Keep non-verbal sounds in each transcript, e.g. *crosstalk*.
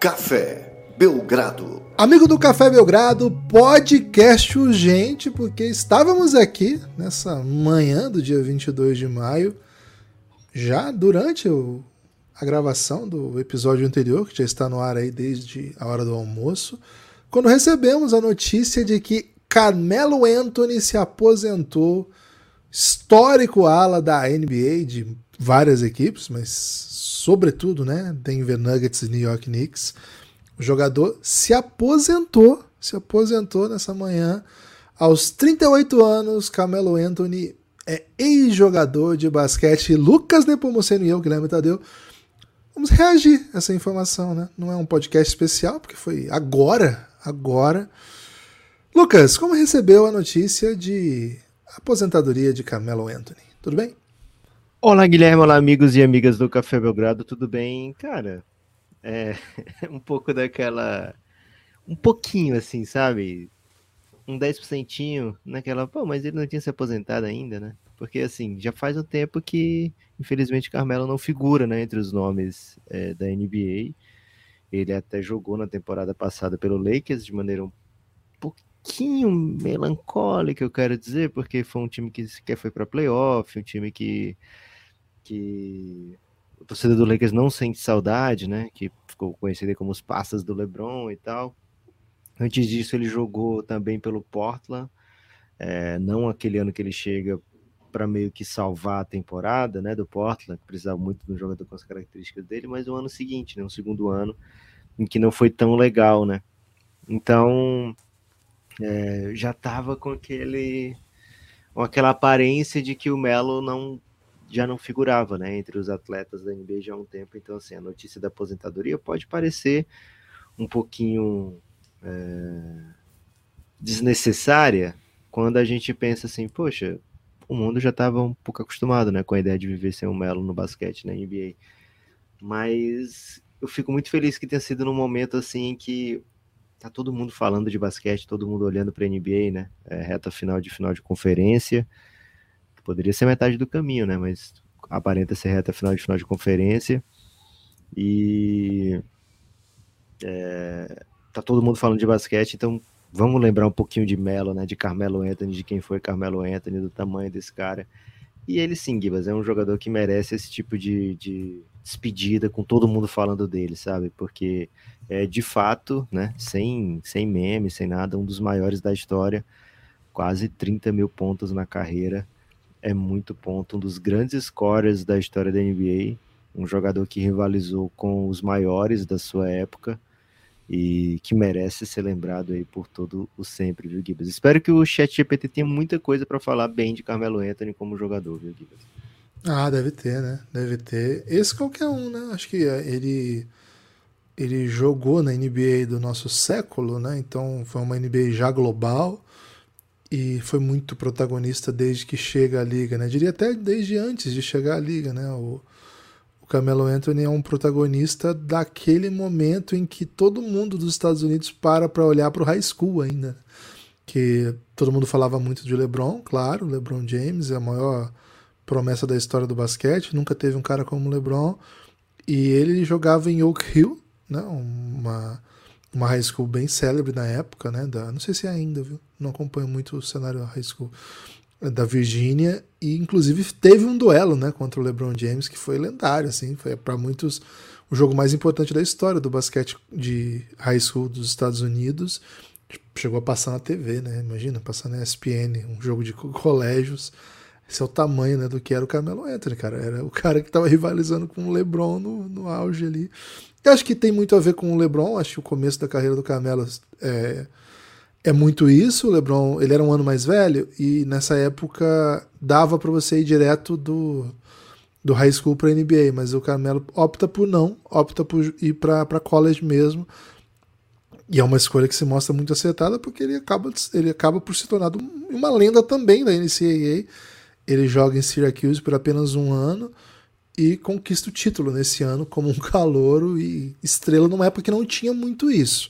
Café Belgrado. Amigo do Café Belgrado, podcast urgente, porque estávamos aqui nessa manhã do dia 22 de maio, já durante o, a gravação do episódio anterior, que já está no ar aí desde a hora do almoço, quando recebemos a notícia de que Carmelo Anthony se aposentou, histórico ala da NBA de várias equipes, mas sobretudo, né, Denver Nuggets e New York Knicks. O jogador se aposentou, se aposentou nessa manhã. Aos 38 anos, Camelo Anthony é ex-jogador de basquete. Lucas Nepomuceno e eu, Guilherme Tadeu, vamos reagir a essa informação, né? Não é um podcast especial, porque foi agora, agora. Lucas, como recebeu a notícia de aposentadoria de Camelo Anthony? Tudo bem? Olá, Guilherme, olá, amigos e amigas do Café Belgrado, tudo bem? Cara, é *laughs* um pouco daquela. Um pouquinho assim, sabe? Um 10% naquela. Pô, mas ele não tinha se aposentado ainda, né? Porque assim, já faz um tempo que, infelizmente, Carmelo não figura né, entre os nomes é, da NBA. Ele até jogou na temporada passada pelo Lakers de maneira um pouquinho melancólica, eu quero dizer, porque foi um time que sequer foi para playoff, um time que que o torcedor do Lakers não sente saudade, né? Que ficou conhecido como os passas do LeBron e tal. Antes disso, ele jogou também pelo Portland, é, não aquele ano que ele chega para meio que salvar a temporada, né, do Portland, que precisava muito de um jogador com as características dele, mas o ano seguinte, né, o segundo ano, em que não foi tão legal, né. Então, é, já estava com aquele, com aquela aparência de que o Melo não já não figurava né, entre os atletas da NBA já há um tempo. Então, assim, a notícia da aposentadoria pode parecer um pouquinho é, desnecessária quando a gente pensa assim, poxa, o mundo já estava um pouco acostumado né, com a ideia de viver sem um Melo no basquete na NBA. Mas eu fico muito feliz que tenha sido num momento assim em que tá todo mundo falando de basquete, todo mundo olhando para a NBA, né? É, reta final de final de conferência. Poderia ser metade do caminho, né? Mas aparenta ser reta final de final de conferência. E é, tá todo mundo falando de basquete, então vamos lembrar um pouquinho de Melo, né? De Carmelo Anthony, de quem foi Carmelo Anthony, do tamanho desse cara. E ele sim, Gibas, é um jogador que merece esse tipo de, de despedida com todo mundo falando dele, sabe? Porque é de fato, né? Sem, sem meme, sem nada, um dos maiores da história. Quase 30 mil pontos na carreira é muito ponto, um dos grandes scorers da história da NBA, um jogador que rivalizou com os maiores da sua época e que merece ser lembrado aí por todo o sempre, viu, Gibas? Espero que o Chat GPT tenha muita coisa para falar bem de Carmelo Anthony como jogador, viu, Gibas? Ah, deve ter, né? Deve ter. Esse qualquer um, né? Acho que é, ele ele jogou na NBA do nosso século, né? Então foi uma NBA já global e foi muito protagonista desde que chega à liga, né? Diria até desde antes de chegar à liga, né? O, o Camelo Anthony é um protagonista daquele momento em que todo mundo dos Estados Unidos para para olhar para o high school ainda, que todo mundo falava muito de LeBron, claro, LeBron James é a maior promessa da história do basquete, nunca teve um cara como LeBron, e ele jogava em Oak Hill, né? Uma uma high school bem célebre na época, né? Da, não sei se é ainda, viu? Não acompanho muito o cenário high school da Virgínia e inclusive teve um duelo, né, contra o LeBron James que foi lendário, assim, foi para muitos o jogo mais importante da história do basquete de high school dos Estados Unidos. Chegou a passar na TV, né? Imagina, passar na ESPN, um jogo de colégios. Esse é o tamanho né, do que era o Carmelo Anthony, cara. Era o cara que estava rivalizando com o LeBron no, no auge ali. Eu acho que tem muito a ver com o LeBron. Acho que o começo da carreira do Carmelo é, é muito isso. O LeBron, ele era um ano mais velho e nessa época dava para você ir direto do, do high school para NBA, mas o Carmelo opta por não, opta por ir para college mesmo. E é uma escolha que se mostra muito acertada porque ele acaba, ele acaba por se tornar uma lenda também da NCAA. Ele joga em Syracuse por apenas um ano e conquista o título nesse ano como um calouro e estrela numa época que não tinha muito isso.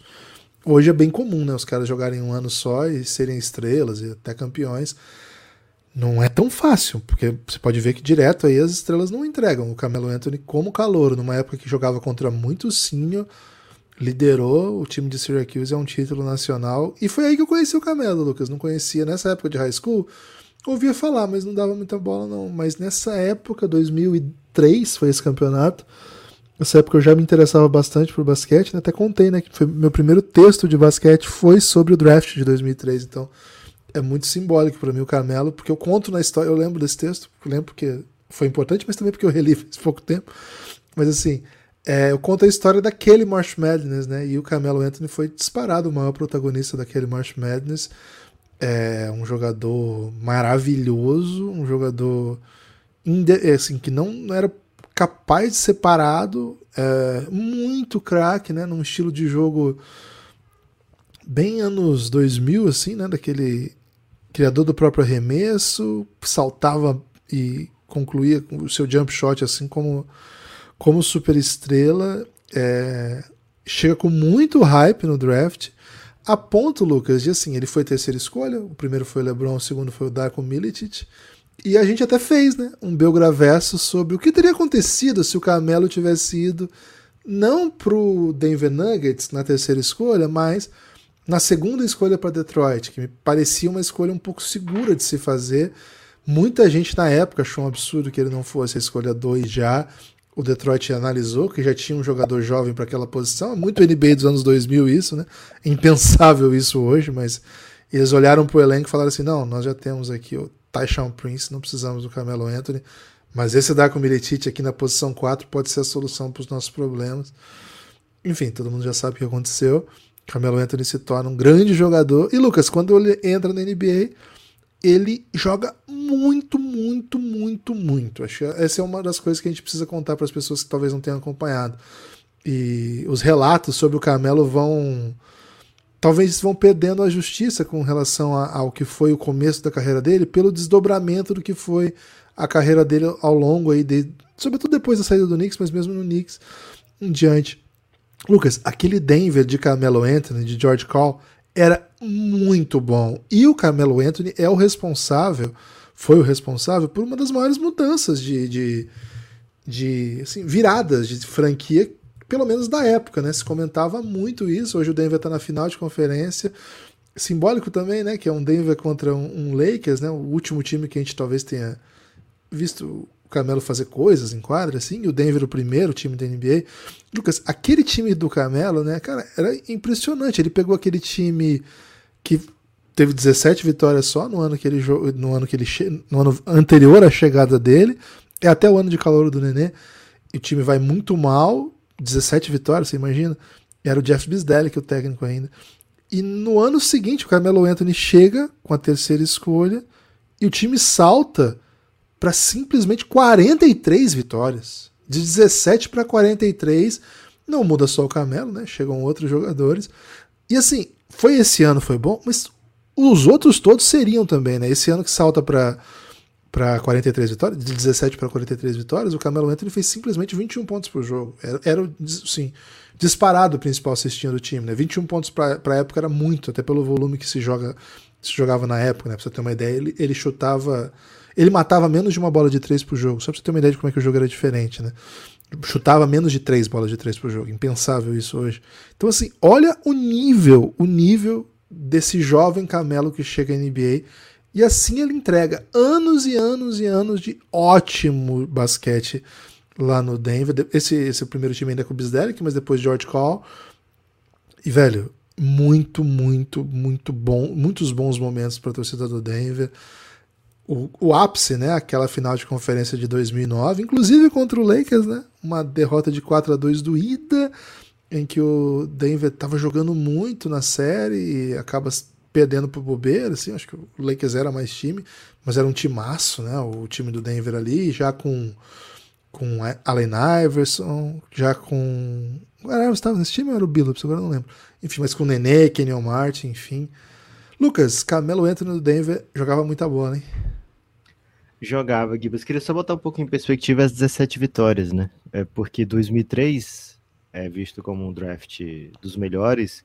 Hoje é bem comum, né? Os caras jogarem um ano só e serem estrelas e até campeões. Não é tão fácil, porque você pode ver que direto aí as estrelas não entregam. O Camelo Anthony como calouro, numa época que jogava contra muito senior, liderou o time de Syracuse a um título nacional. E foi aí que eu conheci o Camelo, Lucas. Não conhecia nessa época de high school. Ouvia falar, mas não dava muita bola, não. Mas nessa época, 2003, foi esse campeonato. Nessa época eu já me interessava bastante por basquete, né? até contei, né? Que foi, meu primeiro texto de basquete foi sobre o draft de 2003. Então é muito simbólico para mim o Camelo, porque eu conto na história, eu lembro desse texto, lembro porque foi importante, mas também porque eu reli *laughs* faz pouco tempo. Mas assim, é, eu conto a história daquele March Madness, né? E o Camelo Anthony foi disparado o maior protagonista daquele March Madness. É um jogador maravilhoso, um jogador é, assim, que não, era capaz de ser parado, é, muito craque, né? Num estilo de jogo bem anos 2000, assim, né? Daquele criador do próprio arremesso, saltava e concluía o seu jump shot assim como como super estrela, é, chega com muito hype no draft, a ponto, Lucas, de assim, ele foi terceira escolha, o primeiro foi o LeBron, o segundo foi o Darko Milicic, e a gente até fez, né, um Belgraverso sobre o que teria acontecido se o Carmelo tivesse ido não pro Denver Nuggets na terceira escolha, mas na segunda escolha para Detroit, que me parecia uma escolha um pouco segura de se fazer. Muita gente na época achou um absurdo que ele não fosse a escolha 2 já o Detroit analisou, que já tinha um jogador jovem para aquela posição. Muito NBA dos anos 2000 isso, né? Impensável isso hoje, mas eles olharam para o elenco e falaram assim: não, nós já temos aqui o Tyshawn Prince, não precisamos do Camelo Anthony, mas esse Darko Milicic aqui na posição 4 pode ser a solução para os nossos problemas. Enfim, todo mundo já sabe o que aconteceu. Camelo Anthony se torna um grande jogador. E Lucas, quando ele entra na NBA, ele joga muito, muito, muito, muito. Acho que essa é uma das coisas que a gente precisa contar para as pessoas que talvez não tenham acompanhado. E os relatos sobre o Carmelo vão. Talvez vão perdendo a justiça com relação ao que foi o começo da carreira dele, pelo desdobramento do que foi a carreira dele ao longo aí, de, sobretudo depois da saída do Knicks, mas mesmo no Knicks em diante. Lucas, aquele Denver de Carmelo Anthony, de George Call, era muito bom. E o Carmelo Anthony é o responsável, foi o responsável por uma das maiores mudanças de, de, de assim, viradas de franquia, pelo menos da época, né? Se comentava muito isso. Hoje o Denver está na final de conferência. Simbólico também, né? Que é um Denver contra um, um Lakers, né? O último time que a gente talvez tenha visto Carmelo fazer coisas em quadra, assim, e o Denver o primeiro time da NBA. Lucas, aquele time do Carmelo, né, cara, era impressionante. Ele pegou aquele time que teve 17 vitórias só no ano que ele no ano que ele no ano anterior à chegada dele, é até o ano de calor do Nenê. E o time vai muito mal, 17 vitórias, você imagina? Era o Jeff Bisdelli que é o técnico ainda. E no ano seguinte, o Carmelo Anthony chega com a terceira escolha e o time salta para simplesmente 43 vitórias. De 17 para 43. Não muda só o Camelo, né? Chegam outros jogadores. E assim, foi esse ano, foi bom, mas os outros todos seriam também, né? Esse ano que salta para para 43 vitórias, de 17 para 43 vitórias, o Camelo Anthony fez simplesmente 21 pontos por jogo. Era, era sim, disparado o principal cestinho do time, né? 21 pontos para a época era muito, até pelo volume que se joga se jogava na época, né? Pra você ter uma ideia, ele, ele chutava ele matava menos de uma bola de três por jogo, só pra você ter uma ideia de como é que o jogo era diferente, né? Chutava menos de três bolas de três por jogo. Impensável isso hoje. Então, assim, olha o nível, o nível desse jovem camelo que chega à NBA. E assim ele entrega anos e anos e anos de ótimo basquete lá no Denver. Esse, esse é primeiro time ainda com o Bisdelic, mas depois George Call. E, velho, muito, muito, muito bom. Muitos bons momentos para a torcida do Denver o, o, ápice, né? Aquela final de conferência de 2009, inclusive contra o Lakers, né? Uma derrota de 4 a 2 do Ida, em que o Denver estava jogando muito na série e acaba perdendo pro bobeira, assim, acho que o Lakers era mais time, mas era um timaço, né? O time do Denver ali, já com com Allen Iverson, já com o Iverson estava nesse time ou era o Billups? Agora não lembro. Enfim, mas com o Nenê, Kenyon Martin, enfim. Lucas, Camelo Anthony do Denver jogava muita bola, hein? Jogava, Gibas. Queria só botar um pouco em perspectiva as 17 vitórias, né? É porque 2003 é visto como um draft dos melhores.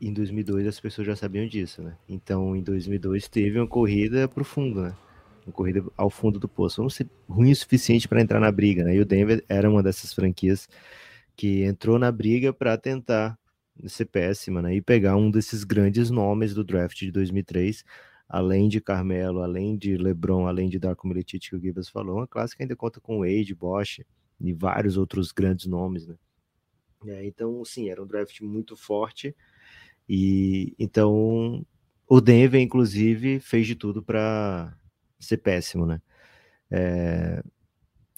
Em 2002 as pessoas já sabiam disso, né? Então em 2002 teve uma corrida pro fundo, né? Uma corrida ao fundo do poço. Vamos ser ruim o suficiente para entrar na briga, né? E o Denver era uma dessas franquias que entrou na briga para tentar ser péssima, né? E pegar um desses grandes nomes do draft de 2003, além de Carmelo, além de LeBron, além de Darko Milicic que o Gibbs falou, a clássica ainda conta com Wade, Bosch e vários outros grandes nomes, né? É, então, sim, era um draft muito forte e então o Denver, inclusive, fez de tudo para ser péssimo, né? É...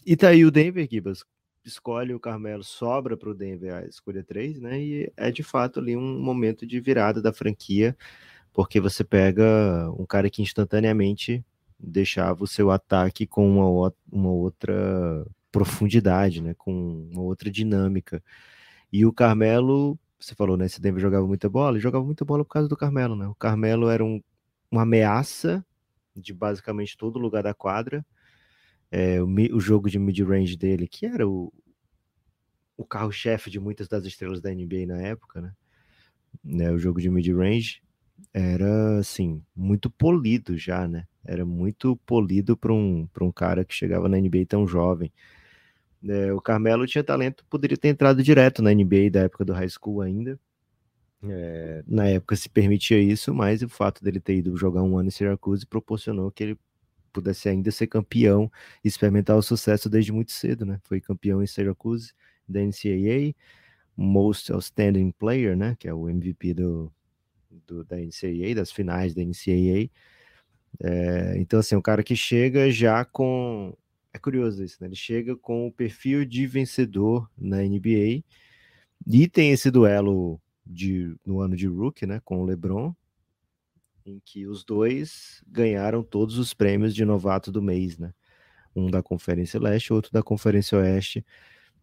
E tá aí o Denver, Gibas, escolhe o Carmelo, sobra para o Denver a escolha 3, né? E é de fato ali um momento de virada da franquia, porque você pega um cara que instantaneamente deixava o seu ataque com uma, uma outra profundidade, né? Com uma outra dinâmica. E o Carmelo você falou, né? Esse Denver jogava muita bola, e jogava muita bola por causa do Carmelo, né? O Carmelo era um, uma ameaça de basicamente todo lugar da quadra. É, o, o, jogo de mid-range dele, que era o, o carro-chefe de muitas das estrelas da NBA na época, né? né o jogo de mid-range era, assim, muito polido já, né? Era muito polido para um, um cara que chegava na NBA tão jovem. É, o Carmelo tinha talento, poderia ter entrado direto na NBA da época do high school ainda. É, na época se permitia isso, mas o fato dele ter ido jogar um ano em Syracuse proporcionou que ele pudesse ainda ser campeão e experimentar o sucesso desde muito cedo, né? Foi campeão em Syracuse da NCAA, Most Outstanding Player, né? Que é o MVP do, do da NCAA, das finais da NCAA. É, então, assim, um cara que chega já com é curioso isso, né? Ele chega com o perfil de vencedor na NBA e tem esse duelo de, no ano de rookie, né, com o LeBron, em que os dois ganharam todos os prêmios de novato do mês, né? Um da Conferência Leste, outro da Conferência Oeste.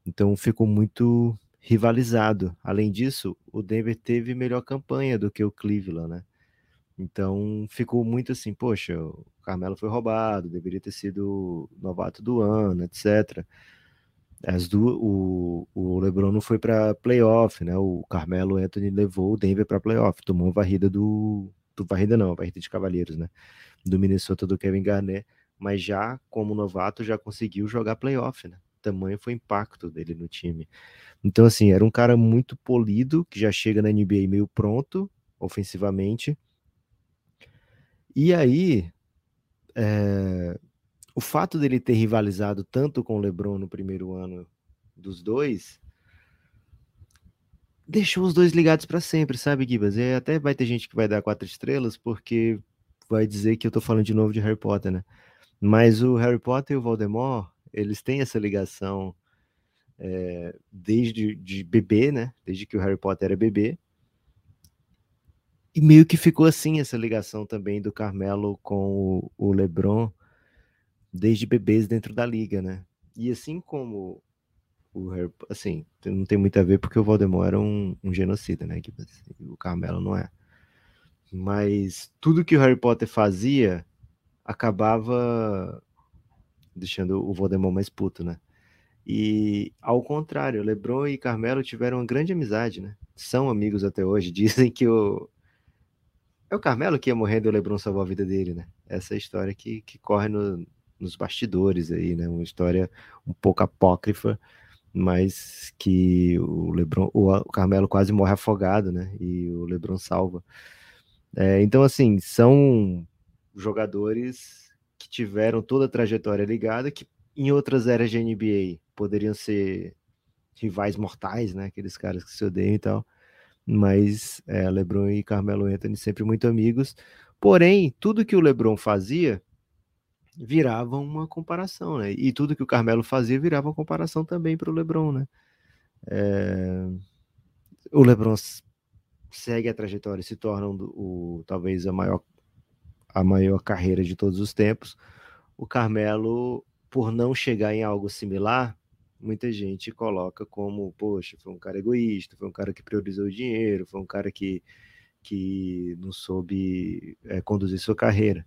Então ficou muito rivalizado. Além disso, o Denver teve melhor campanha do que o Cleveland, né? Então ficou muito assim, poxa, o Carmelo foi roubado, deveria ter sido novato do ano, etc. As do, o, o LeBron não foi para playoff, né? O Carmelo Anthony levou o Denver para playoff, tomou varrida do, do varrida não, varrida de Cavaleiros, né? Do Minnesota do Kevin Garnett, mas já como novato já conseguiu jogar playoff, né? Tamanho foi o impacto dele no time. Então assim, era um cara muito polido que já chega na NBA meio pronto ofensivamente e aí, é, o fato dele ter rivalizado tanto com o LeBron no primeiro ano dos dois deixou os dois ligados para sempre, sabe, Gibas? E até vai ter gente que vai dar quatro estrelas porque vai dizer que eu tô falando de novo de Harry Potter, né? Mas o Harry Potter e o Voldemort, eles têm essa ligação é, desde de bebê, né? Desde que o Harry Potter era bebê. E meio que ficou assim essa ligação também do Carmelo com o, o LeBron desde bebês dentro da liga, né? E assim como o Harry, assim, não tem muito a ver porque o Voldemort era um, um genocida, né? Que, assim, o Carmelo não é. Mas tudo que o Harry Potter fazia acabava deixando o Voldemort mais puto, né? E ao contrário, LeBron e Carmelo tiveram uma grande amizade, né? São amigos até hoje. *laughs* Dizem que o, é o Carmelo que ia morrendo e o Lebron salvou a vida dele, né? Essa é a história que, que corre no, nos bastidores aí, né? Uma história um pouco apócrifa, mas que o Lebron, o, Carmelo quase morre afogado, né? E o Lebron salva. É, então, assim, são jogadores que tiveram toda a trajetória ligada, que em outras eras de NBA poderiam ser rivais mortais, né? Aqueles caras que se odeiam e tal mas é, LeBron e Carmelo Anthony sempre muito amigos. Porém, tudo que o LeBron fazia virava uma comparação, né? E tudo que o Carmelo fazia virava uma comparação também para o LeBron, né? É... O LeBron segue a trajetória, se torna o talvez a maior a maior carreira de todos os tempos. O Carmelo, por não chegar em algo similar, muita gente coloca como, poxa, foi um cara egoísta, foi um cara que priorizou o dinheiro, foi um cara que, que não soube é, conduzir sua carreira.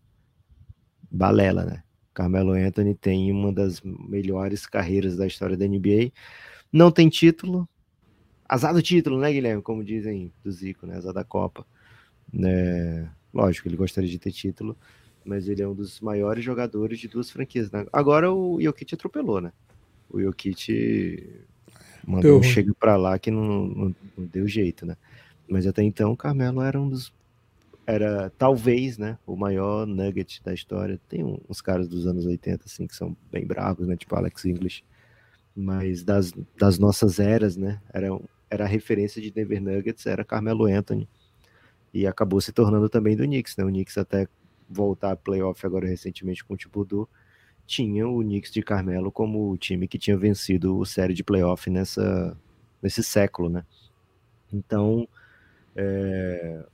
Balela, né? Carmelo Anthony tem uma das melhores carreiras da história da NBA. Não tem título. Azar do título, né, Guilherme? Como dizem do Zico, né? Azar da Copa. É, lógico, ele gostaria de ter título, mas ele é um dos maiores jogadores de duas franquias. Né? Agora o Jokic atropelou, né? o Jokic mandou um chega para lá que não, não, não, deu jeito, né? Mas até então o Carmelo era um dos era talvez, né, o maior nugget da história. Tem uns caras dos anos 80 assim que são bem bravos, né, tipo Alex English. Mas das, das nossas eras, né, era, era a referência de Denver Nuggets, era Carmelo Anthony. E acabou se tornando também do Knicks, né? O Knicks até voltar a playoff agora recentemente com o Thibodeau, tinha o Knicks de Carmelo como o time que tinha vencido o série de playoff nessa, nesse século, né? Então, é...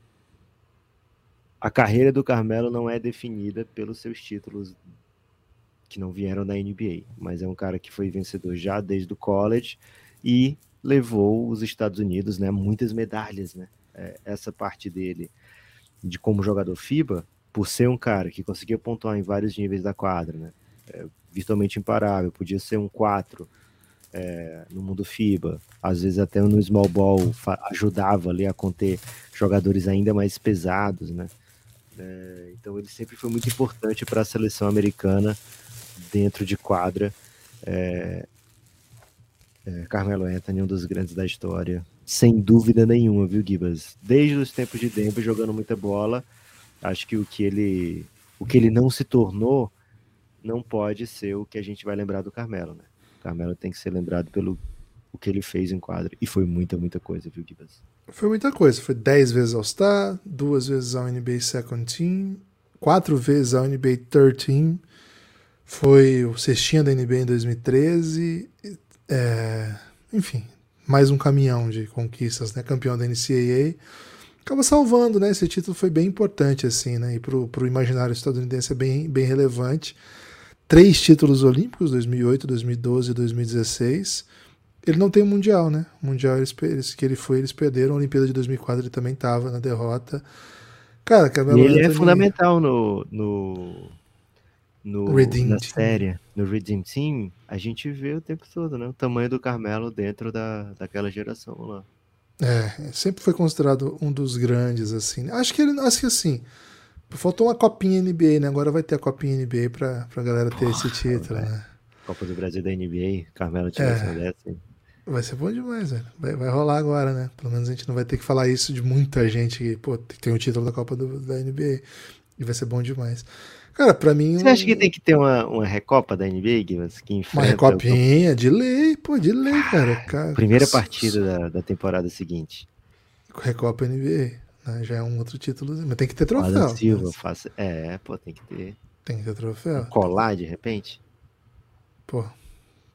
a carreira do Carmelo não é definida pelos seus títulos que não vieram da NBA, mas é um cara que foi vencedor já desde o college e levou os Estados Unidos, né, muitas medalhas, né? É, essa parte dele de como jogador FIBA por ser um cara que conseguia pontuar em vários níveis da quadra, né? É, virtualmente imparável, podia ser um 4 é, no mundo FIBA, às vezes até no small ball ajudava ali a conter jogadores ainda mais pesados, né? É, então ele sempre foi muito importante para a seleção americana dentro de quadra. É, é, Carmelo Anthony, um dos grandes da história, sem dúvida nenhuma, viu, Gibas? Desde os tempos de Denver, jogando muita bola, Acho que o que ele o que ele não se tornou não pode ser o que a gente vai lembrar do Carmelo, né? O Carmelo tem que ser lembrado pelo o que ele fez em quadra. E foi muita, muita coisa, viu, Gibas? Foi muita coisa. Foi 10 vezes All-Star, duas vezes ao NBA Second Team, quatro vezes ao NBA Third Team. Foi o cestinha da NBA em 2013. É, enfim, mais um caminhão de conquistas, né? Campeão da NCAA acaba salvando, né? Esse título foi bem importante, assim, né? E pro, pro imaginário estadunidense é bem, bem relevante. Três títulos olímpicos, 2008, 2012 e 2016. Ele não tem o Mundial, né? O Mundial eles, que ele foi, eles perderam. A Olimpíada de 2004 ele também estava na derrota. Cara, Carmelo ele é é fundamental no, no, no Redeem na Team. série, no Redeem Team. A gente vê o tempo todo, né? O tamanho do Carmelo dentro da, daquela geração lá. É, sempre foi considerado um dos grandes, assim. Acho que ele, acho que assim, faltou uma copinha NBA, né? Agora vai ter a copinha NBA pra, pra galera ter Porra, esse título, né? Copa do Brasil da NBA, Carmelo tinha é, dessa. Hein? Vai ser bom demais, velho. Vai, vai rolar agora, né? Pelo menos a gente não vai ter que falar isso de muita gente que, pô, tem o título da Copa do, da NBA. E vai ser bom demais. Cara, pra mim. Você um... acha que tem que ter uma, uma recopa da NBA, Guilherme? Que uma recopinha, o... de lei, pô, de lei, cara. cara. Primeira partida da, da temporada seguinte. Recopa NBA. Né? Já é um outro título. Mas tem que ter troféu. Adam Silva, mas... faça... É, pô, tem que ter. Tem que ter troféu. Colar de repente? Pô,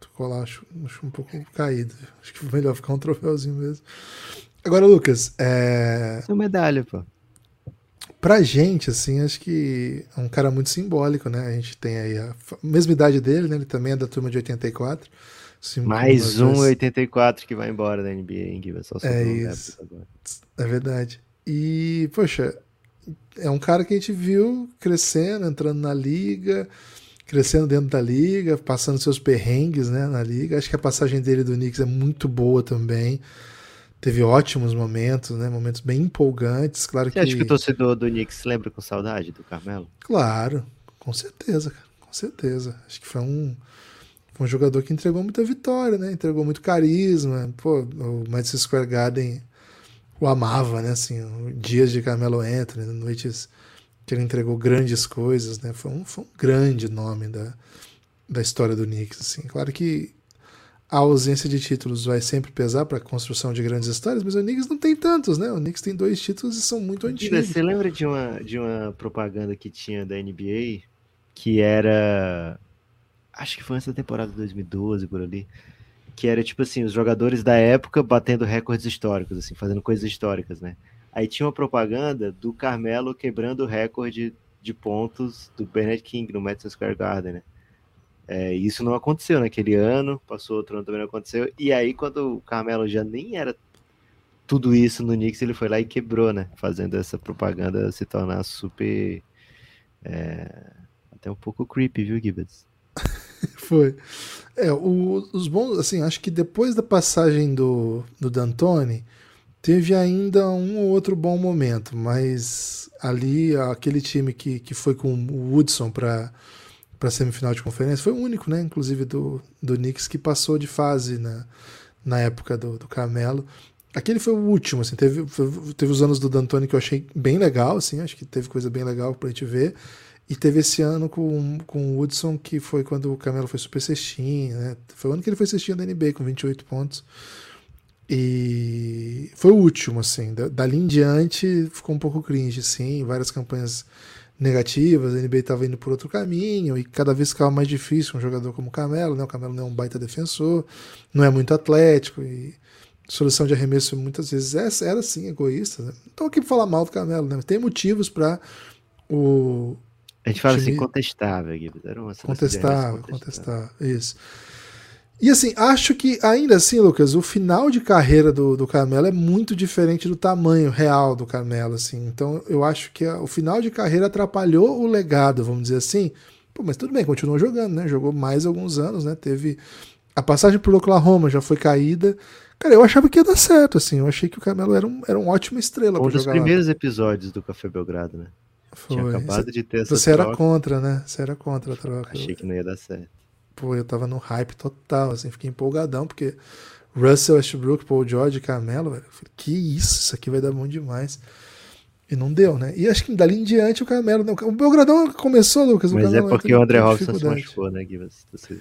colar acho, acho um pouco caído. Acho que melhor ficar um troféuzinho mesmo. Agora, Lucas, é. Sua medalha, pô pra gente, assim, acho que é um cara muito simbólico, né? A gente tem aí a mesma idade dele, né? Ele também é da turma de 84. Mais um vezes... 84 que vai embora da NBA, hein, Só é isso. É verdade. E, poxa, é um cara que a gente viu crescendo, entrando na liga, crescendo dentro da liga, passando seus perrengues, né, na liga. Acho que a passagem dele do Knicks é muito boa também teve ótimos momentos, né? Momentos bem empolgantes. Claro Você que... acha que o torcedor do Knicks se lembra com saudade do Carmelo? Claro, com certeza, cara. Com certeza. Acho que foi um, foi um jogador que entregou muita vitória, né? Entregou muito carisma. Pô, o Madison Square Garden o amava, né? Assim, dias de Carmelo Anthony, noites que ele entregou grandes coisas, né? Foi um, foi um grande nome da, da história do Knicks, assim. Claro que a ausência de títulos vai sempre pesar para a construção de grandes histórias, mas o Knicks não tem tantos, né? O Knicks tem dois títulos e são muito antigos. Você lembra de uma, de uma propaganda que tinha da NBA que era. Acho que foi nessa temporada de 2012 por ali. Que era tipo assim, os jogadores da época batendo recordes históricos, assim, fazendo coisas históricas, né? Aí tinha uma propaganda do Carmelo quebrando o recorde de pontos do Bernard King no Madison Square Garden, né? É, isso não aconteceu naquele ano, passou outro ano também não aconteceu. E aí, quando o Carmelo já nem era tudo isso no Knicks, ele foi lá e quebrou, né? Fazendo essa propaganda se tornar super. É, até um pouco creepy, viu, Gibbons? *laughs* foi. É, o, os bons, assim, acho que depois da passagem do, do D'Antoni, teve ainda um ou outro bom momento, mas ali, aquele time que, que foi com o Woodson para a semifinal de conferência. Foi o único, né, inclusive do, do Knicks, que passou de fase na, na época do, do Carmelo. Aquele foi o último, assim, teve, teve os anos do D'Antoni que eu achei bem legal, assim, acho que teve coisa bem legal pra gente ver. E teve esse ano com, com o Woodson, que foi quando o Camelo foi super cestinha, né? Foi o ano que ele foi cestinha da NBA, com 28 pontos. E foi o último, assim. Dali em diante ficou um pouco cringe, assim, várias campanhas negativas, a NBA estava indo por outro caminho e cada vez ficava mais difícil um jogador como o Camelo, né? O Camelo não é um baita defensor, não é muito atlético e solução de arremesso muitas vezes é, era assim egoísta. Né? Não estou aqui para falar mal do Camelo, né? Tem motivos para o a gente fala assim, time... assim contestável, Era uma contestável, contestável, isso. E assim, acho que ainda assim, Lucas, o final de carreira do, do Carmelo é muito diferente do tamanho real do Carmelo, assim. Então eu acho que a, o final de carreira atrapalhou o legado, vamos dizer assim. Pô, mas tudo bem, continuou jogando, né? Jogou mais alguns anos, né? Teve a passagem pelo Oklahoma já foi caída. Cara, eu achava que ia dar certo, assim. Eu achei que o Carmelo era um, era uma ótima estrela um dos primeiros lá. episódios do Café Belgrado, né? Foi. Tinha acabado de ter essa Você troca. era contra, né? Você era contra a troca. Achei que não ia dar certo pô, eu tava no hype total, assim, fiquei empolgadão, porque Russell Westbrook, Paul George, Carmelo, velho, falei, que isso, isso aqui vai dar bom demais. E não deu, né? E acho que dali em diante o Carmelo. Não, o Belgradão começou, Lucas. Mas é porque o André Robson se machucou, né, Gui? Você,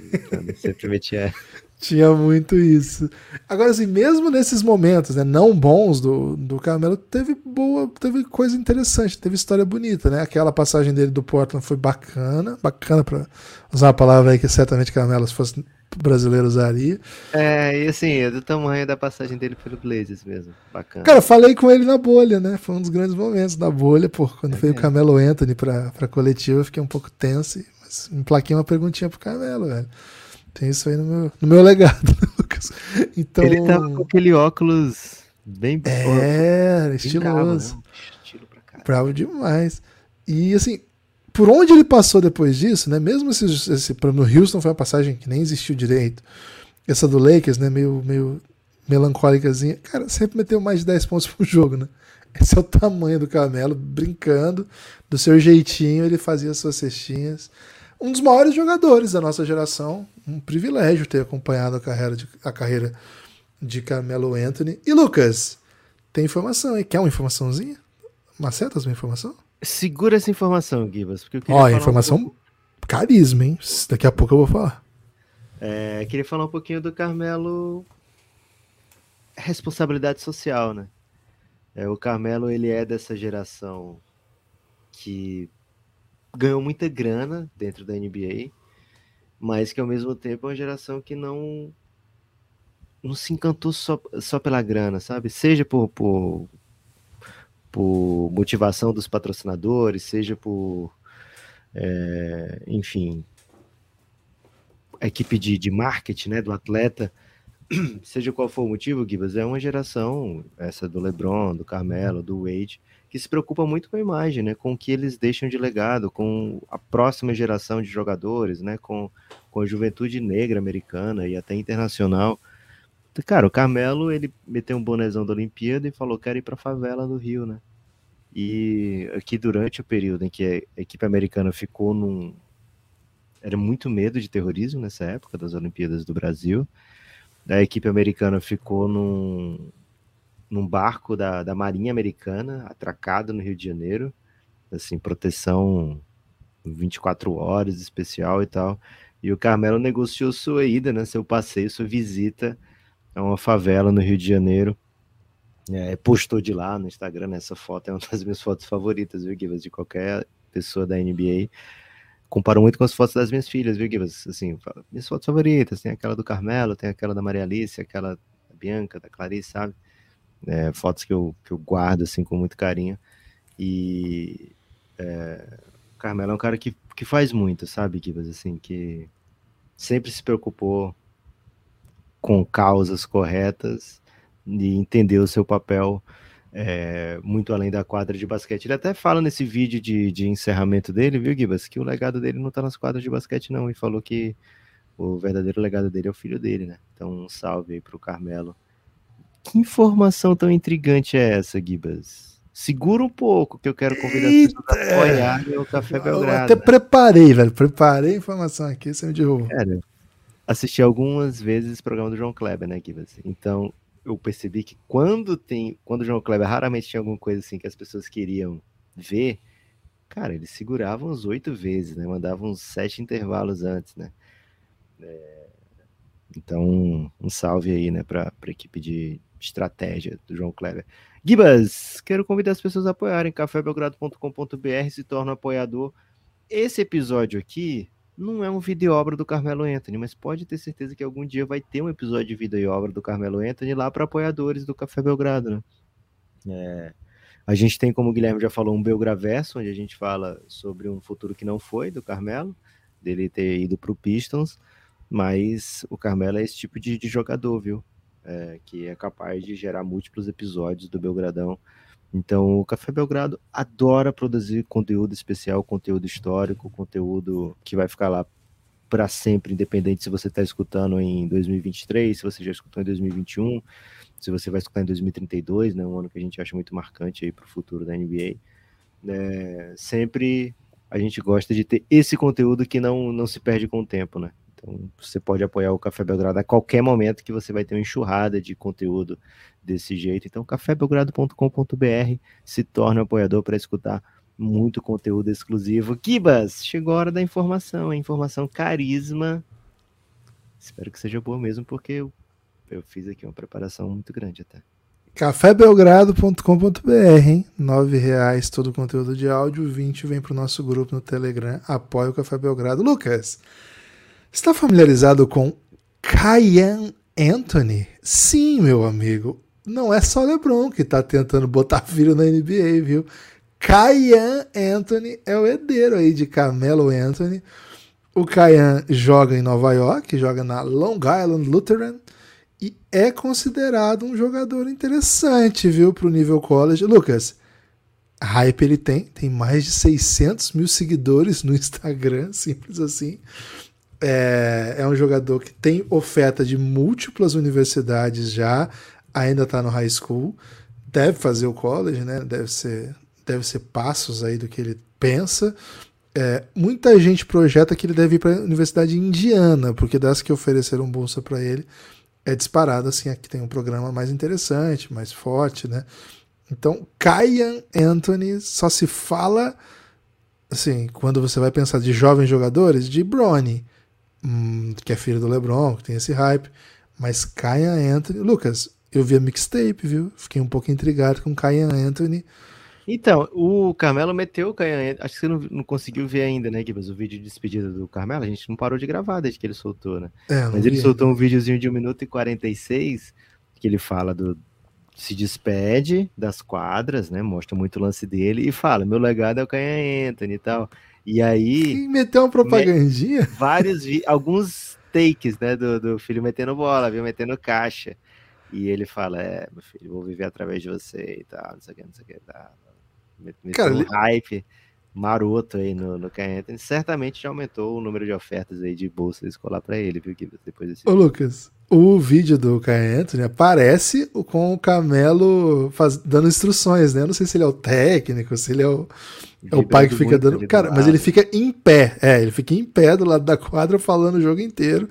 sempre metia. Tinha muito isso. Agora, assim, mesmo nesses momentos né, não bons do, do Carmelo, teve boa, teve coisa interessante, teve história bonita, né? Aquela passagem dele do Portland foi bacana, bacana para usar uma palavra aí que certamente Carmelo, se fosse brasileiro, usaria. É, e assim, é do tamanho da passagem dele pelo Blazers mesmo, bacana. Cara, falei com ele na bolha, né? Foi um dos grandes momentos da bolha, pô, quando é veio o Carmelo Anthony pra, pra coletiva, eu fiquei um pouco tenso, mas emplaquei uma perguntinha pro Carmelo, velho. Tem isso aí no meu, no meu legado, *laughs* Lucas. Então, ele tava com aquele óculos bem É, bem estiloso. Bravo, né? Estilo pra Bravo demais. E assim, por onde ele passou depois disso, né? Mesmo esse, esse no Houston foi uma passagem que nem existiu direito. Essa do Lakers, né? Meio, meio melancólicazinha. Cara, sempre meteu mais de 10 pontos por jogo, né? Esse é o tamanho do Camelo, brincando, do seu jeitinho, ele fazia suas cestinhas um dos maiores jogadores da nossa geração. Um privilégio ter acompanhado a carreira de, a carreira de Carmelo Anthony. E Lucas, tem informação aí? Quer uma informaçãozinha? Macetas uma informação? Segura essa informação, Gibas. Ó, informação um pouco... carisma, hein? Daqui a pouco eu vou falar. É, queria falar um pouquinho do Carmelo responsabilidade social, né? É, o Carmelo ele é dessa geração que ganhou muita grana dentro da NBA, mas que ao mesmo tempo é uma geração que não não se encantou só, só pela grana, sabe? Seja por, por, por motivação dos patrocinadores, seja por, é, enfim, a equipe de, de marketing né, do atleta, *clears throat* seja qual for o motivo, Gibas, é uma geração, essa do LeBron, do Carmelo, do Wade, que se preocupa muito com a imagem, né, com o que eles deixam de legado, com a próxima geração de jogadores, né, com, com a juventude negra americana e até internacional. Cara, o Carmelo, ele meteu um bonezão da Olimpíada e falou, quero ir para a favela do Rio, né? E aqui durante o período em que a equipe americana ficou num... Era muito medo de terrorismo nessa época das Olimpíadas do Brasil. A equipe americana ficou num, num barco da, da Marinha Americana, atracado no Rio de Janeiro, assim, proteção 24 horas especial e tal. E o Carmelo negociou sua ida, né, seu passeio, sua visita a uma favela no Rio de Janeiro. É, postou de lá no Instagram, né, essa foto é uma das minhas fotos favoritas, viu, Givas, de qualquer pessoa da NBA. Comparo muito com as fotos das minhas filhas, viu, Givas? Assim, minhas fotos favoritas, tem aquela do Carmelo, tem aquela da Maria Alice, aquela da Bianca, da Clarice, sabe? é, fotos que eu, que eu guardo assim com muito carinho. E é, o Carmelo é um cara que, que faz muito, sabe, Kibas? Assim, que sempre se preocupou com causas corretas e entendeu o seu papel é, muito além da quadra de basquete. Ele até fala nesse vídeo de, de encerramento dele, viu, Gibas, que o legado dele não está nas quadras de basquete, não, e falou que o verdadeiro legado dele é o filho dele, né? Então, um salve aí pro Carmelo que informação tão intrigante é essa, Gibas? Segura um pouco, que eu quero convidar Eita. as pessoas a apoiarem o Café Belgrado. Eu até preparei, velho. Preparei a informação aqui, você me derrubou. Cara, assisti algumas vezes o programa do João Kleber, né, Gibas? Então, eu percebi que quando tem, quando o João Kleber raramente tinha alguma coisa assim que as pessoas queriam ver, cara, eles seguravam uns oito vezes, né? Mandavam uns sete intervalos antes, né? É... Então, um salve aí, né, para a equipe de, estratégia do João Kleber. Gibas, quero convidar as pessoas a apoiarem cafébelgrado.com.br, se torna um apoiador. Esse episódio aqui não é um vídeo e obra do Carmelo Anthony, mas pode ter certeza que algum dia vai ter um episódio de vida e obra do Carmelo Anthony lá para apoiadores do Café Belgrado, né? É, a gente tem, como o Guilherme já falou, um Belgraverso, onde a gente fala sobre um futuro que não foi do Carmelo, dele ter ido para o Pistons, mas o Carmelo é esse tipo de, de jogador, viu? É, que é capaz de gerar múltiplos episódios do Belgradão. Então, o Café Belgrado adora produzir conteúdo especial, conteúdo histórico, conteúdo que vai ficar lá para sempre, independente se você está escutando em 2023, se você já escutou em 2021 se você vai escutar em 2032, né, um ano que a gente acha muito marcante aí para o futuro da NBA, né, sempre a gente gosta de ter esse conteúdo que não, não se perde com o tempo, né? Então você pode apoiar o Café Belgrado a qualquer momento que você vai ter uma enxurrada de conteúdo desse jeito. Então cafébelgrado.com.br se torna um apoiador para escutar muito conteúdo exclusivo. Kibas, chegou a hora da informação, a informação carisma. Espero que seja boa mesmo, porque eu eu fiz aqui uma preparação muito grande até. cafébelgrado.com.br, hein? R$ reais todo o conteúdo de áudio, 20 vem para o nosso grupo no Telegram, apoia o Café Belgrado. Lucas, está familiarizado com Kyan Anthony? Sim, meu amigo, não é só LeBron que está tentando botar filho na NBA, viu? Kyan Anthony é o herdeiro aí de Carmelo Anthony. O Kyan joga em Nova York, joga na Long Island Lutheran e é considerado um jogador interessante, viu, para o nível college. Lucas, hype ele tem, tem mais de 600 mil seguidores no Instagram, *laughs* simples assim. É, é um jogador que tem oferta de múltiplas universidades já, ainda está no high school, deve fazer o college, né? Deve ser, deve ser passos aí do que ele pensa. É, muita gente projeta que ele deve ir para a Universidade Indiana, porque das que ofereceram bolsa para ele, é disparado assim, aqui tem um programa mais interessante, mais forte, né? Então, Kyan Anthony só se fala assim, quando você vai pensar de jovens jogadores, de Bronny, hum, que é filho do LeBron, que tem esse hype, mas Kyan Anthony, Lucas, eu vi a mixtape, viu? Fiquei um pouco intrigado com Kyan Anthony. Então, o Carmelo meteu o Canhanha. Acho que você não, não conseguiu ver ainda, né, Gibas? O vídeo de despedida do Carmelo. A gente não parou de gravar desde que ele soltou, né? É, Mas ele vi. soltou um videozinho de 1 minuto e 46 que ele fala do. Se despede das quadras, né? Mostra muito o lance dele e fala: meu legado é o Canha Anthony e tal. E aí. E meteu uma propagandinha? vários. Alguns takes, né? Do, do filho metendo bola, viu? Metendo caixa. E ele fala: É, meu filho, vou viver através de você e tal, não sei o que, não sei o que. Tal. Cara, um hype maroto aí no, no Anthony, certamente já aumentou o número de ofertas aí de bolsa escolar para ele, viu? Depois desse... Ô, Lucas, o vídeo do Kai Anthony aparece com o Camelo faz, dando instruções, né? Eu não sei se ele é o técnico, se ele é o, é o pai que fica dando. Cara, mas ele fica em pé. É, ele fica em pé do lado da quadra falando o jogo inteiro.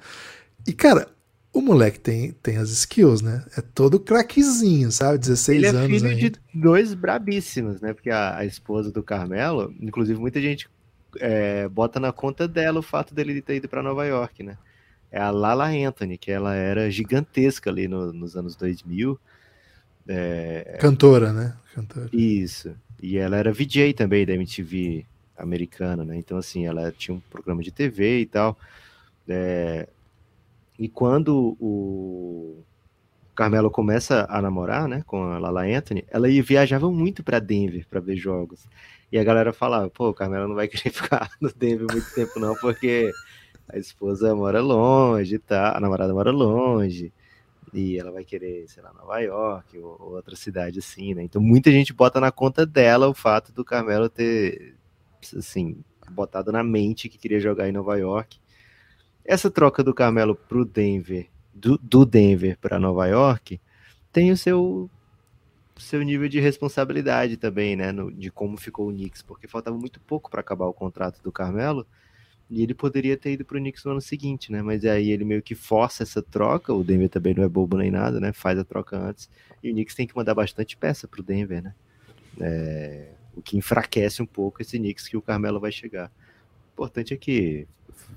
E, cara, o moleque tem, tem as skills, né? É todo craquezinho, sabe? 16 Ele é anos. Ele é filho ainda. de dois brabíssimos, né? Porque a, a esposa do Carmelo, inclusive muita gente é, bota na conta dela o fato dele ter ido para Nova York, né? É a Lala Anthony, que ela era gigantesca ali no, nos anos 2000. É... Cantora, né? Cantora. Isso. E ela era VJ também da MTV americana, né? Então, assim, ela tinha um programa de TV e tal. É, e quando o Carmelo começa a namorar, né, com a Lala Anthony, ela viajava muito para Denver para ver jogos. E a galera falava, pô, o Carmelo não vai querer *laughs* ficar no Denver muito tempo não, porque a esposa mora longe tá, a namorada mora longe. E ela vai querer, sei lá, Nova York ou, ou outra cidade assim, né? Então muita gente bota na conta dela o fato do Carmelo ter, assim, botado na mente que queria jogar em Nova York essa troca do Carmelo pro Denver, do, do Denver para Nova York, tem o seu seu nível de responsabilidade também, né, no, de como ficou o Knicks, porque faltava muito pouco para acabar o contrato do Carmelo E ele poderia ter ido pro Knicks no ano seguinte, né? Mas aí ele meio que força essa troca. O Denver também não é bobo nem nada, né? Faz a troca antes. E o Knicks tem que mandar bastante peça pro Denver, né? É... O que enfraquece um pouco esse Knicks que o Carmelo vai chegar. O importante é que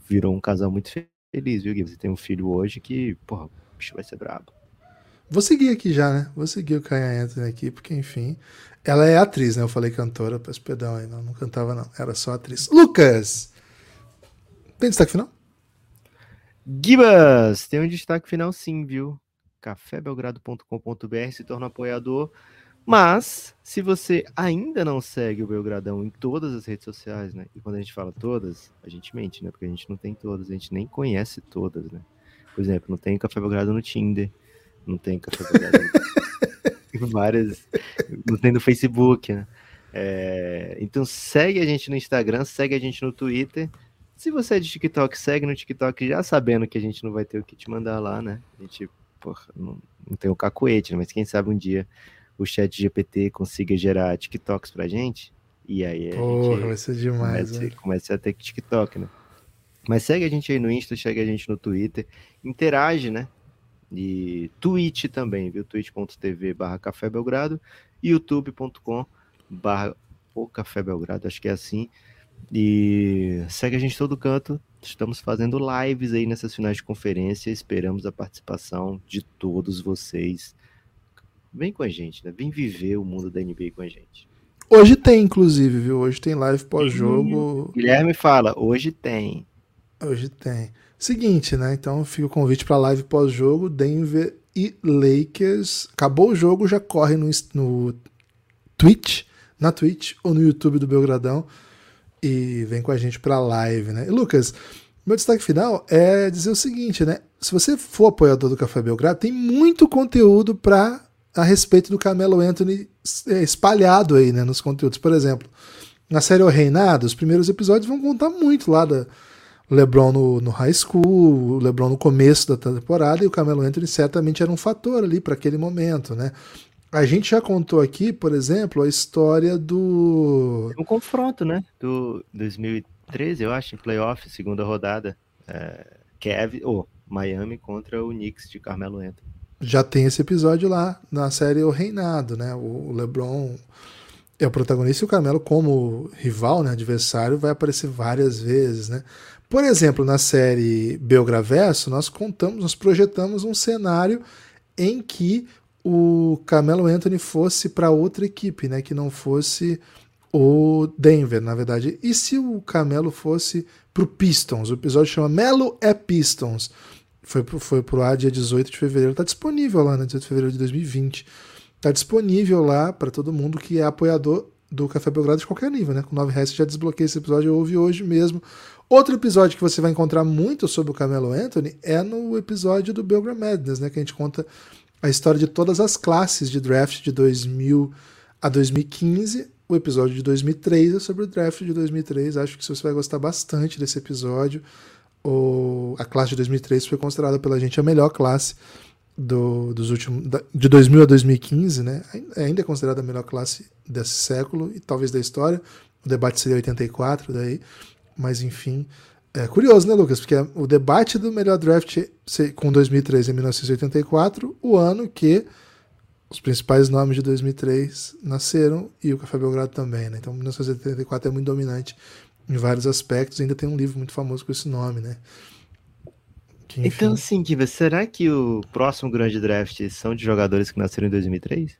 virou um casal muito feliz, viu, Gui? Você tem um filho hoje que, porra, o bicho vai ser brabo. Vou seguir aqui já, né? Vou seguir o Kaya Anthony aqui, porque, enfim. Ela é atriz, né? Eu falei cantora, peço perdão aí, não, não cantava, não. Era só atriz. Lucas! Tem destaque final? Gibas! Tem um destaque final sim, viu? cafébelgrado.com.br se torna apoiador. Mas, se você ainda não segue o Belgradão em todas as redes sociais, né? E quando a gente fala todas, a gente mente, né? Porque a gente não tem todas, a gente nem conhece todas, né? Por exemplo, não tem Café Belgrado no Tinder, não tem Café Belgrado no... *laughs* várias, não tem no Facebook, né? É... então segue a gente no Instagram, segue a gente no Twitter. Se você é de TikTok, segue no TikTok já sabendo que a gente não vai ter o que te mandar lá, né? A gente, porra, não, não tem o cacoete, né? mas quem sabe um dia o chat GPT consiga gerar TikToks pra gente. E aí a Porra, gente vai ser demais, comece, né? comece a ter TikTok, né? Mas segue a gente aí no Insta, segue a gente no Twitter, interage, né? E Twitch também, viu? twitch.tv barra Café Belgrado, youtube.com barra o Café Belgrado, acho que é assim. E segue a gente todo canto. Estamos fazendo lives aí nessas finais de conferência. Esperamos a participação de todos vocês. Vem com a gente, né? Vem viver o mundo da NBA com a gente. Hoje tem, inclusive, viu? Hoje tem live pós-jogo. Guilherme fala, hoje tem. Hoje tem. Seguinte, né? Então fica o convite para live pós-jogo, Denver e Lakers. Acabou o jogo, já corre no, no Twitch, na Twitch ou no YouTube do Belgradão e vem com a gente para live, né? E Lucas, meu destaque final é dizer o seguinte, né? Se você for apoiador do Café Belgrado, tem muito conteúdo para a respeito do Camelo Anthony é, espalhado aí, né, nos conteúdos. Por exemplo, na série O Reinado, os primeiros episódios vão contar muito lá da LeBron no, no high school, o LeBron no começo da temporada e o Camelo Anthony certamente era um fator ali para aquele momento, né? A gente já contou aqui, por exemplo, a história do. Um confronto, né? Do 2013, eu acho, em playoff, segunda rodada. É, Kev, ou oh, Miami contra o Knicks de Carmelo Anthony. Já tem esse episódio lá na série O Reinado, né? O LeBron é o protagonista e o Carmelo, como rival, né, adversário, vai aparecer várias vezes, né? Por exemplo, na série Belgraverso, nós contamos, nós projetamos um cenário em que o Carmelo Anthony fosse para outra equipe, né, que não fosse o Denver, na verdade. E se o Carmelo fosse para o Pistons? O episódio chama Melo é Pistons. Foi pro, foi pro ar dia 18 de fevereiro. Está disponível lá, né? 18 de fevereiro de 2020. Está disponível lá para todo mundo que é apoiador do Café Belgrado de qualquer nível, né? Com 9 reais já desbloqueia esse episódio, eu ouvi hoje mesmo. Outro episódio que você vai encontrar muito sobre o Carmelo Anthony é no episódio do Belgram Madness, né? Que a gente conta a história de todas as classes de draft de 2000 a 2015. O episódio de 2003 é sobre o draft de 2003. Acho que você vai gostar bastante desse episódio. O, a classe de 2003 foi considerada pela gente a melhor classe do, dos últimos de 2000 a 2015, né? Ainda é considerada a melhor classe desse século e talvez da história. O debate seria 84 daí, mas enfim, é curioso, né, Lucas? Porque o debate do melhor draft com 2003 em 1984, o ano que os principais nomes de 2003 nasceram e o Café Belgrado também, né? Então, 1984 é muito dominante em vários aspectos. Ainda tem um livro muito famoso com esse nome, né? Que, então, assim, Kiva, será que o próximo grande draft são de jogadores que nasceram em 2003?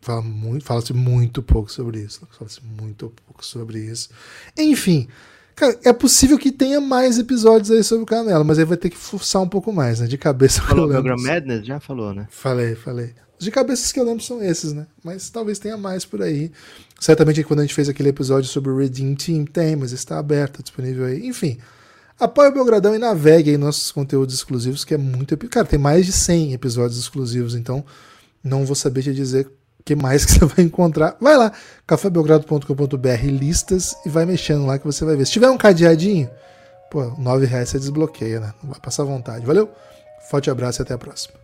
Fala muito, fala-se muito pouco sobre isso. Fala-se muito pouco sobre isso. Enfim, cara, é possível que tenha mais episódios aí sobre o Camelo, mas aí vai ter que forçar um pouco mais, né? De cabeça falou lembro. Madness? Já falou, né? Falei, falei. De cabeças que eu lembro são esses, né? Mas talvez tenha mais por aí. Certamente quando a gente fez aquele episódio sobre o Redeem Team, tem, mas está aberto, disponível aí. Enfim, apoie o Belgradão e navegue aí nossos conteúdos exclusivos, que é muito... Cara, tem mais de 100 episódios exclusivos, então não vou saber te dizer que mais que você *laughs* vai encontrar? Vai lá, cafébelgrado.com.br, listas, e vai mexendo lá que você vai ver. Se tiver um cadeadinho, pô, 9 reais você desbloqueia, né? Não vai passar vontade. Valeu? Forte abraço e até a próxima.